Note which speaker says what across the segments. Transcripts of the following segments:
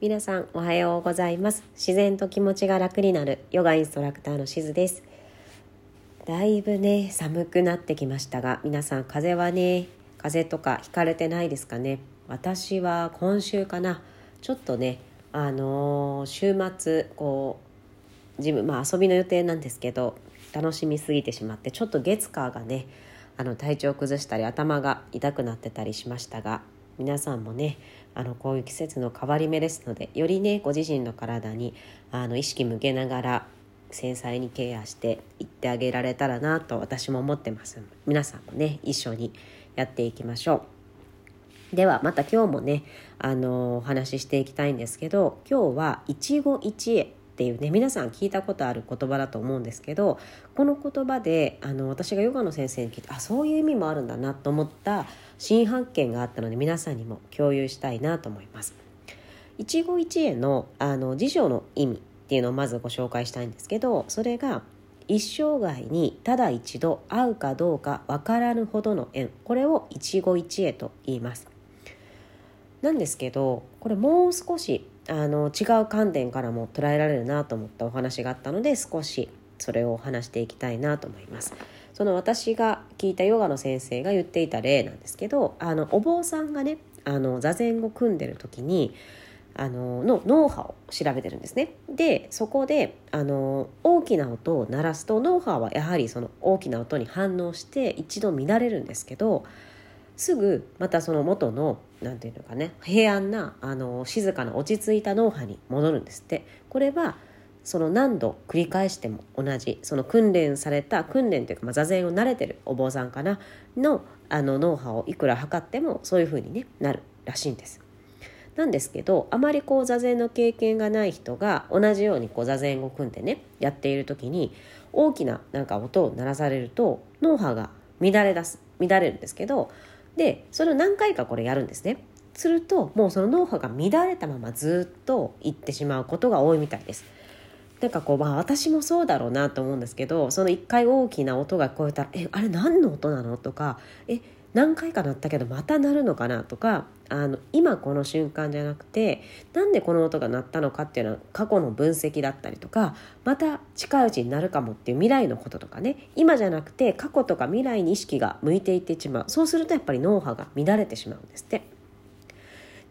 Speaker 1: 皆さんおはようございます。自然と気持ちが楽になる。ヨガインストラクターのしずです。だいぶね寒くなってきましたが皆さん風邪はね風邪とかひかれてないですかね。私は今週かな。ちょっとねあのー、週末こう自分まあ遊びの予定なんですけど楽しみすぎてしまってちょっと月火がねあの体調崩したり頭が痛くなってたりしましたが皆さんもねあのこういう季節の変わり目ですのでよりねご自身の体にあの意識向けながら繊細にケアしていってあげられたらなと私も思ってます。皆さんもね一緒にやっていきましょう。ではまた今日もねあのお話ししていきたいんですけど今日は一期一会。っていうね皆さん聞いたことある言葉だと思うんですけどこの言葉であの私がヨガの先生に聞いてあそういう意味もあるんだなと思った新発見があったので皆さんにも共有したいなと思います。一期一会のあの辞書の意味っていうのをまずご紹介したいんですけどそれが一生涯にただ一度会うかどうか分からぬほどの縁これを一期一会と言いますなんですけどこれもう少しあの違う観点からも捉えられるなと思ったお話があったので少しそれを話していきたいなと思います。その私が聞いたヨガの先生が言っていた例なんですけどあのお坊さんがねあの座禅を組んでる時にあのの脳波を調べてるんですね。でそこであの大きな音を鳴らすと脳波はやはりその大きな音に反応して一度乱れるんですけどすぐまたその元の何て言うのかね平安なあの静かな落ち着いた脳波に戻るんですってこれはその何度繰り返しても同じその訓練された訓練というか、まあ、座禅を慣れてるお坊さんかなのあの脳波をいくら測ってもそういうふうに、ね、なるらしいんです。なんですけどあまりこう座禅の経験がない人が同じようにこう座禅を組んでねやっている時に大きななんか音を鳴らされると脳波が乱れ出す乱れるんですけどでそれを何回かこれやるんですね。するともうその脳波が乱れたままずっといってしまうことが多いみたいです。なんかこうまあ私もそうだろうなと思うんですけどその一回大きな音が聞こえたら「えあれ何の音なの?」とか「え何回か鳴ったけどまた鳴るのかなとかあの今この瞬間じゃなくてなんでこの音が鳴ったのかっていうのは過去の分析だったりとかまた近いうちになるかもっていう未来のこととかね今じゃなくて過去とか未来に意識が向いていってしまうそうするとやっぱり脳波が乱れてしまうんですって。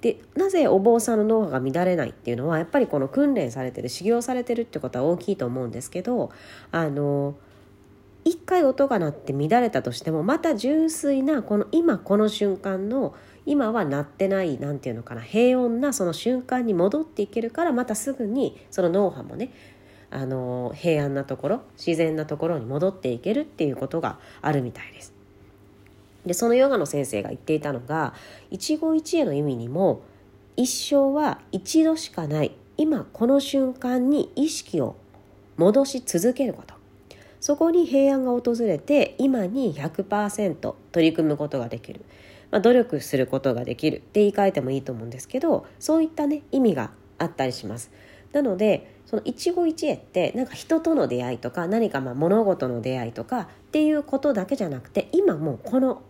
Speaker 1: でなぜお坊さんの脳波が乱れないっていうのはやっぱりこの訓練されてる修行されてるってことは大きいと思うんですけどあの一回音が鳴って乱れたとしてもまた純粋なこの今この瞬間の今は鳴ってない何て言うのかな平穏なその瞬間に戻っていけるからまたすぐにその脳波もねあの平安なところ自然なところに戻っていけるっていうことがあるみたいです。でそのヨガの先生が言っていたのが一期一会の意味にも一生は一度しかない今この瞬間に意識を戻し続けること。そこに平安が訪れて今に100%取り組むことができる、まあ、努力することができる。って言い換えてもいいと思うんですけどそういったね意味があったりします。なのでその一期一会ってなんか人との出会いとか何かまあ物事の出会いとかっていうことだけじゃなくて今もうこの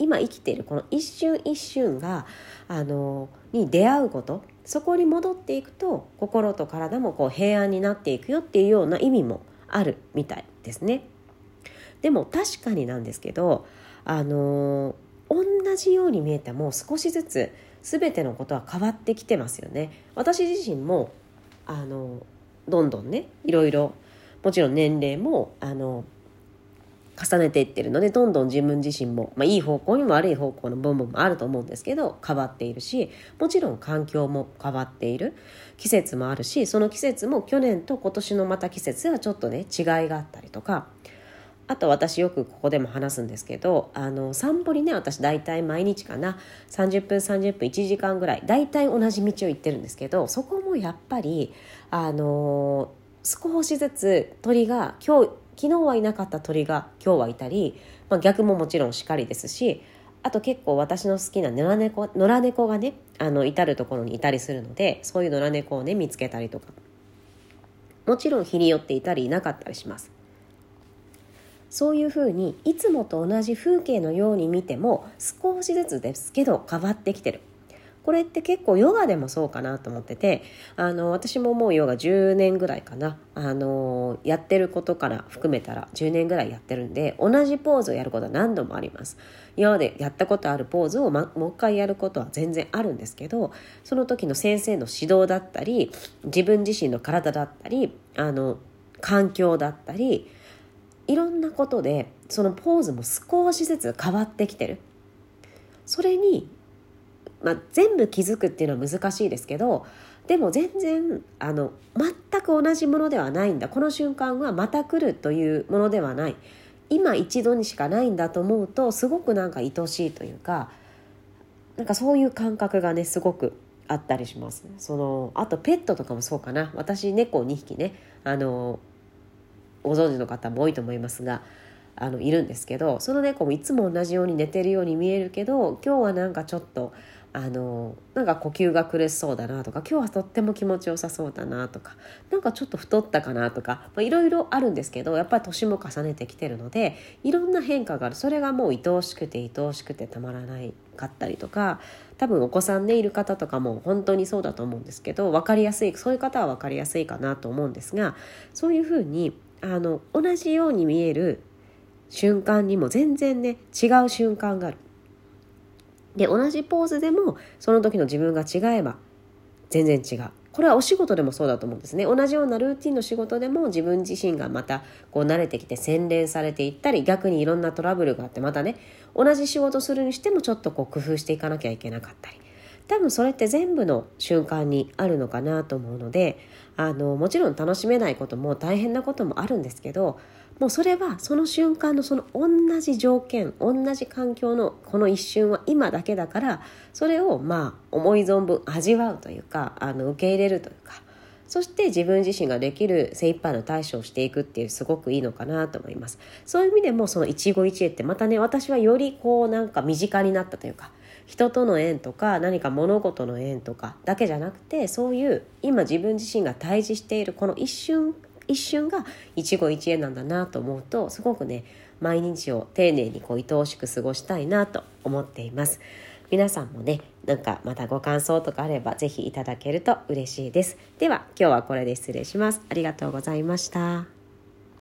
Speaker 1: 今生きているこの一瞬一瞬があのに出会うことそこに戻っていくと心と体もこう平安になっていくよっていうような意味もあるみたいですね。でも確かになんですけどあの同じように見えても少しずつ全てのことは変わってきてますよね。私自身もあのどんどんねいろいろもちろん年齢もあの重ねていってるのでどんどん自分自身も、まあ、いい方向にも悪い方向の部分もあると思うんですけど変わっているしもちろん環境も変わっている。季節もあるしその季節も去年と今年のまた季節はちょっとね違いがあったりとか。あと私よくここでも話すんですけどあの散歩にね私大体毎日かな30分30分1時間ぐらい大体同じ道を行ってるんですけどそこもやっぱりあの少しずつ鳥が今日昨日はいなかった鳥が今日はいたり、まあ、逆ももちろんしかりですしあと結構私の好きな野良猫野良猫がねあの至る所にいたりするのでそういう野良猫をね見つけたりとか。もちろん日によっていたりいなかったりします。そういうふうにいつもと同じ風景のように見ても少しずつですけど変わってきてる。これって結構ヨガでもそうかなと思っててあの私ももうヨガ10年ぐらいかな。あのやってることから含めたら10年ぐらいやってるんで同じポーズをやることは何度もあります。今までやったことあるポーズを、ま、もう一回やることは全然あるんですけどその時の先生の指導だったり自分自身の体だったりあの環境だったりいろんなことでそのポーズも少しずつ変わってきてる。それに、まあ、全部気づくっていうのは難しいですけどでも全然あの全く同じものではないんだ。この瞬間はまた来るというものではない。今一度にしかないんだと思うとすごくなんか愛しいというかなんかそういう感覚がねすごくあったりします。そのあとペットとかもそうかな。私猫2匹ねあのご存知の方も多いと思いますがあのいるんですけどその猫もいつも同じように寝てるように見えるけど今日はなんかちょっとあのなんか呼吸が苦しそうだなとか今日はとっても気持ちよさそうだなとかなんかちょっと太ったかなとかいろいろあるんですけどやっぱり年も重ねてきてるのでいろんな変化があるそれがもう愛おしくて愛おしくてたまらないかったりとか多分お子さんねいる方とかも本当にそうだと思うんですけど分かりやすいそういう方は分かりやすいかなと思うんですがそういうふうにあの同じように見える瞬間にも全然ね違う瞬間がある。で同じポーズでもその時の自分が違えば全然違う。これはお仕事でもそうだと思うんですね同じようなルーティンの仕事でも自分自身がまたこう慣れてきて洗練されていったり逆にいろんなトラブルがあってまたね同じ仕事するにしてもちょっとこう工夫していかなきゃいけなかったり多分それって全部の瞬間にあるのかなと思うのであのもちろん楽しめないことも大変なこともあるんですけどもうそれはその瞬間のその同じ条件同じ環境のこの一瞬は今だけだからそれをまあ思い存分味わうというかあの受け入れるというかそして自分自身ができる精一杯の対処をしていくっていうすごくいいのかなと思います。そういう意味でもその一期一会ってまたね私はよりこうなんか身近になったというか人との縁とか何か物事の縁とかだけじゃなくてそういう今自分自身が対峙しているこの一瞬一瞬が一期一会なんだなと思うとすごくね毎日を丁寧にこう愛おしく過ごしたいなと思っています。皆さんもねなんかまたご感想とかあれば是非いただけると嬉しいです。では今日はこれで失礼します。ありがとうございました。